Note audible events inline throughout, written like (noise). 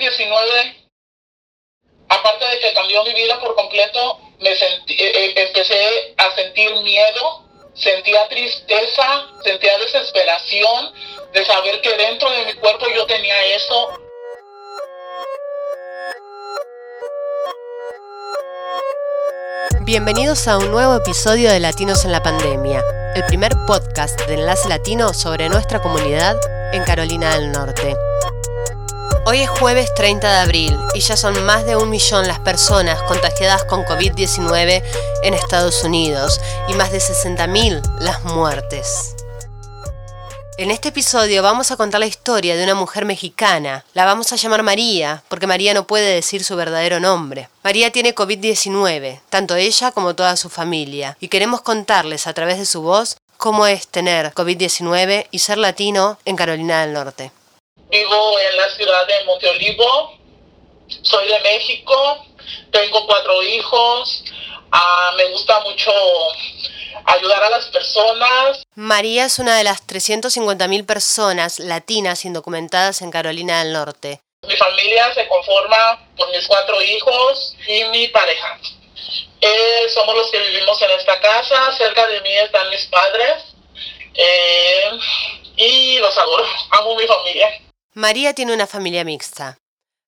COVID-19, aparte de que cambió mi vida por completo, me sentí, eh, eh, empecé a sentir miedo, sentía tristeza, sentía desesperación de saber que dentro de mi cuerpo yo tenía eso. Bienvenidos a un nuevo episodio de Latinos en la Pandemia, el primer podcast de Enlace Latino sobre nuestra comunidad en Carolina del Norte. Hoy es jueves 30 de abril y ya son más de un millón las personas contagiadas con COVID-19 en Estados Unidos y más de 60.000 las muertes. En este episodio vamos a contar la historia de una mujer mexicana. La vamos a llamar María, porque María no puede decir su verdadero nombre. María tiene COVID-19, tanto ella como toda su familia, y queremos contarles a través de su voz cómo es tener COVID-19 y ser latino en Carolina del Norte. Vivo en la ciudad de Monteolivo, soy de México, tengo cuatro hijos, ah, me gusta mucho ayudar a las personas. María es una de las 350.000 personas latinas indocumentadas en Carolina del Norte. Mi familia se conforma por mis cuatro hijos y mi pareja. Eh, somos los que vivimos en esta casa, cerca de mí están mis padres eh, y los adoro, amo mi familia. María tiene una familia mixta.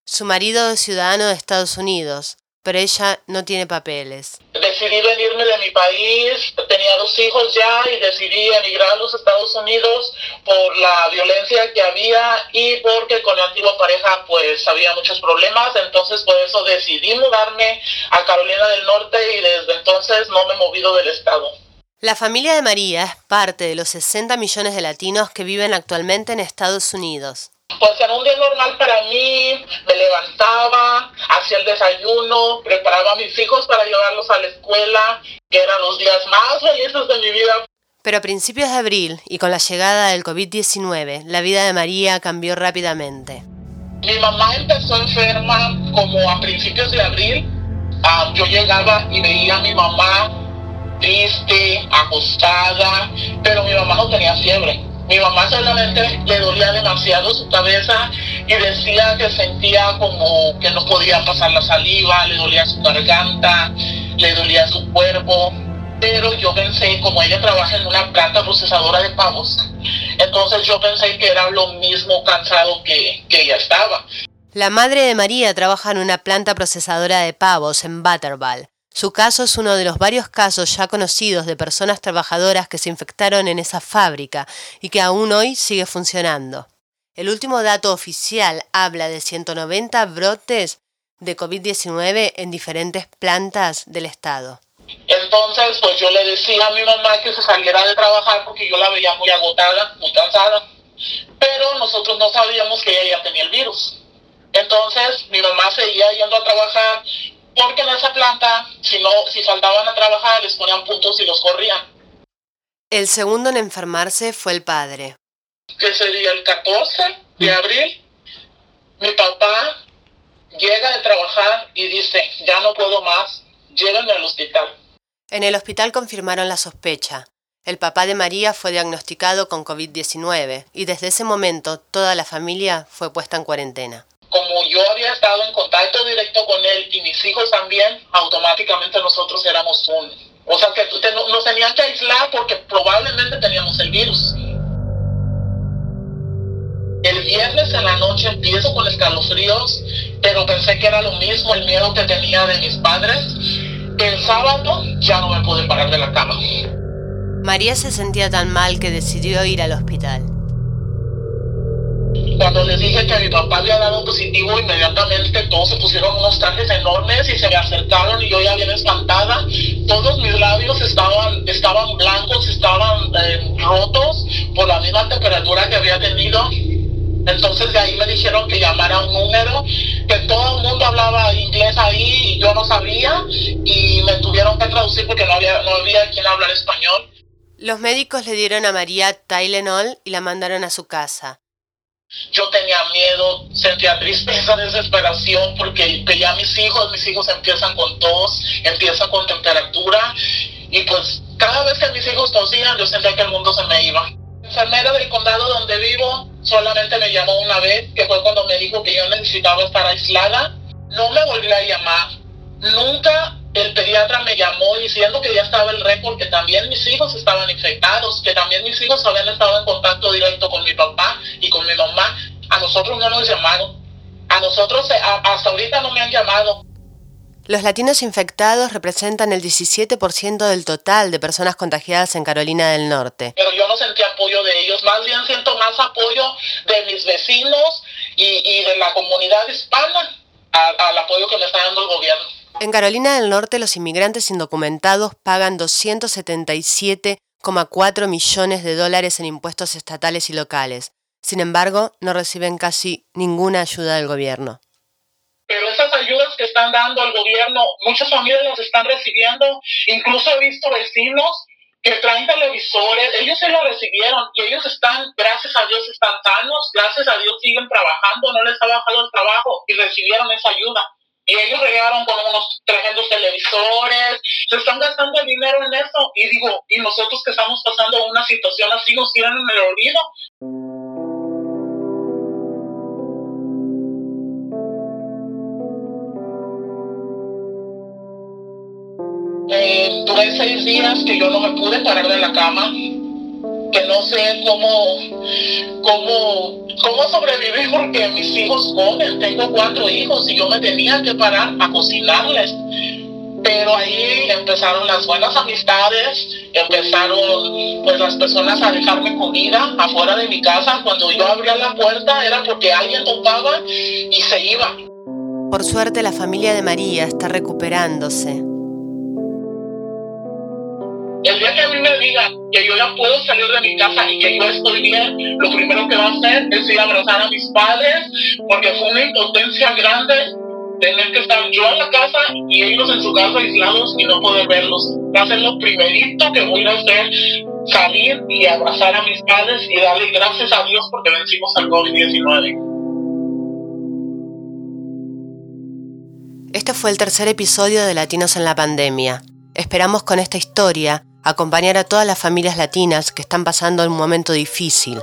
Su marido es ciudadano de Estados Unidos, pero ella no tiene papeles. Decidí venirme de mi país, tenía dos hijos ya y decidí emigrar a los Estados Unidos por la violencia que había y porque con la antigua pareja pues había muchos problemas, entonces por eso decidí mudarme a Carolina del Norte y desde entonces no me he movido del estado. La familia de María es parte de los 60 millones de latinos que viven actualmente en Estados Unidos. Pues en un día normal para mí, me levantaba, hacía el desayuno, preparaba a mis hijos para llevarlos a la escuela, que eran los días más felices de mi vida. Pero a principios de abril y con la llegada del COVID-19, la vida de María cambió rápidamente. Mi mamá empezó enferma como a principios de abril. Ah, yo llegaba y veía a mi mamá triste, acostada, pero mi mamá no tenía fiebre mi mamá solamente le dolía demasiado su cabeza y decía que sentía como que no podía pasar la saliva, le dolía su garganta, le dolía su cuerpo. Pero yo pensé, como ella trabaja en una planta procesadora de pavos, entonces yo pensé que era lo mismo cansado que, que ella estaba. La madre de María trabaja en una planta procesadora de pavos en Butterball. Su caso es uno de los varios casos ya conocidos de personas trabajadoras que se infectaron en esa fábrica y que aún hoy sigue funcionando. El último dato oficial habla de 190 brotes de COVID-19 en diferentes plantas del estado. Entonces, pues yo le decía a mi mamá que se saliera de trabajar porque yo la veía muy agotada, muy cansada, pero nosotros no sabíamos que ella ya tenía el virus. Entonces, mi mamá seguía yendo a trabajar porque en esa planta, si, no, si faltaban a trabajar, les ponían puntos y los corrían. El segundo en enfermarse fue el padre. Que sería el 14 de mm. abril. Mi papá llega de trabajar y dice, ya no puedo más, llévenme al hospital. En el hospital confirmaron la sospecha. El papá de María fue diagnosticado con COVID-19 y desde ese momento toda la familia fue puesta en cuarentena como yo había estado en contacto directo con él y mis hijos también, automáticamente nosotros éramos un... O sea, que nos tenían que aislar porque probablemente teníamos el virus. El viernes en la noche empiezo con escalofríos, pero pensé que era lo mismo el miedo que tenía de mis padres. El sábado ya no me pude parar de la cama. María se sentía tan mal que decidió ir al hospital. Cuando les dije que mi papá había dado positivo, inmediatamente todos se pusieron unos trajes enormes y se me acercaron y yo ya bien espantada. Todos mis labios estaban, estaban blancos, estaban eh, rotos por la misma temperatura que había tenido. Entonces de ahí me dijeron que llamara un número, que todo el mundo hablaba inglés ahí y yo no sabía y me tuvieron que traducir porque no había, no había quien hablar español. Los médicos le dieron a María Tylenol y la mandaron a su casa. Yo tenía miedo, sentía tristeza, (laughs) desesperación, porque ya mis hijos, mis hijos empiezan con tos, empiezan con temperatura, y pues cada vez que mis hijos tosían, yo sentía que el mundo se me iba. La enfermera del condado donde vivo solamente me llamó una vez, que fue cuando me dijo que yo necesitaba estar aislada. No me volvió a llamar. Nunca el pediatra me llamó diciendo que ya estaba el récord, que también mis hijos estaban infectados, que también mis hijos habían estado en contacto directo con mi papá y con mi mamá. A nosotros no nos llamaron. A nosotros eh, hasta ahorita no me han llamado. Los latinos infectados representan el 17% del total de personas contagiadas en Carolina del Norte. Pero yo no sentí apoyo de ellos, más bien siento más apoyo de mis vecinos y, de la comunidad hispana al apoyo que me está dando el gobierno. En Carolina del Norte los inmigrantes indocumentados pagan 277,4 millones de dólares en impuestos estatales y locales. Sin embargo, no reciben casi ninguna ayuda del gobierno. Pero esas ayudas que están dando al gobierno, muchas familias las están recibiendo, incluso he visto vecinos que traen televisores, ellos se lo recibieron y ellos están, gracias a Dios, están sanos, gracias a Dios siguen trabajando, no les ha bajado el trabajo y recibieron esa ayuda. Y ellos llegaron con unos tremendos televisores, se están gastando el dinero en eso. Y digo, y nosotros que estamos pasando una situación así nos tienen en el olvido. Eh, duré seis días que yo no me pude parar de la cama, no sé cómo, cómo, cómo sobrevivir porque mis hijos comen, tengo cuatro hijos y yo me tenía que parar a cocinarles. Pero ahí empezaron las buenas amistades, empezaron pues las personas a dejarme comida afuera de mi casa. Cuando yo abría la puerta era porque alguien tocaba y se iba. Por suerte la familia de María está recuperándose. El día que a mí me digan que yo ya puedo salir de mi casa y que yo estoy bien, lo primero que va a hacer es ir a abrazar a mis padres, porque fue una impotencia grande tener que estar yo en la casa y ellos en su casa aislados y no poder verlos. Va a ser lo primerito que voy a hacer, salir y abrazar a mis padres y darle gracias a Dios porque vencimos al COVID-19. Este fue el tercer episodio de Latinos en la Pandemia. Esperamos con esta historia acompañar a todas las familias latinas que están pasando un momento difícil.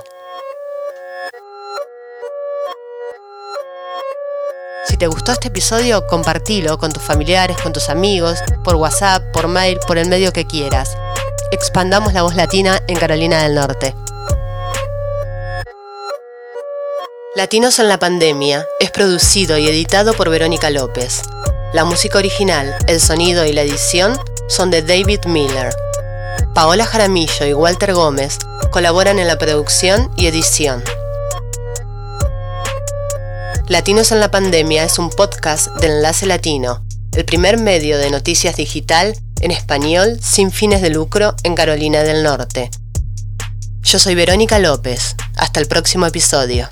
Si te gustó este episodio, compartilo con tus familiares, con tus amigos, por WhatsApp, por mail, por el medio que quieras. Expandamos la voz latina en Carolina del Norte. Latinos en la Pandemia es producido y editado por Verónica López. La música original, el sonido y la edición son de David Miller. Paola Jaramillo y Walter Gómez colaboran en la producción y edición. Latinos en la Pandemia es un podcast del Enlace Latino, el primer medio de noticias digital en español sin fines de lucro en Carolina del Norte. Yo soy Verónica López. Hasta el próximo episodio.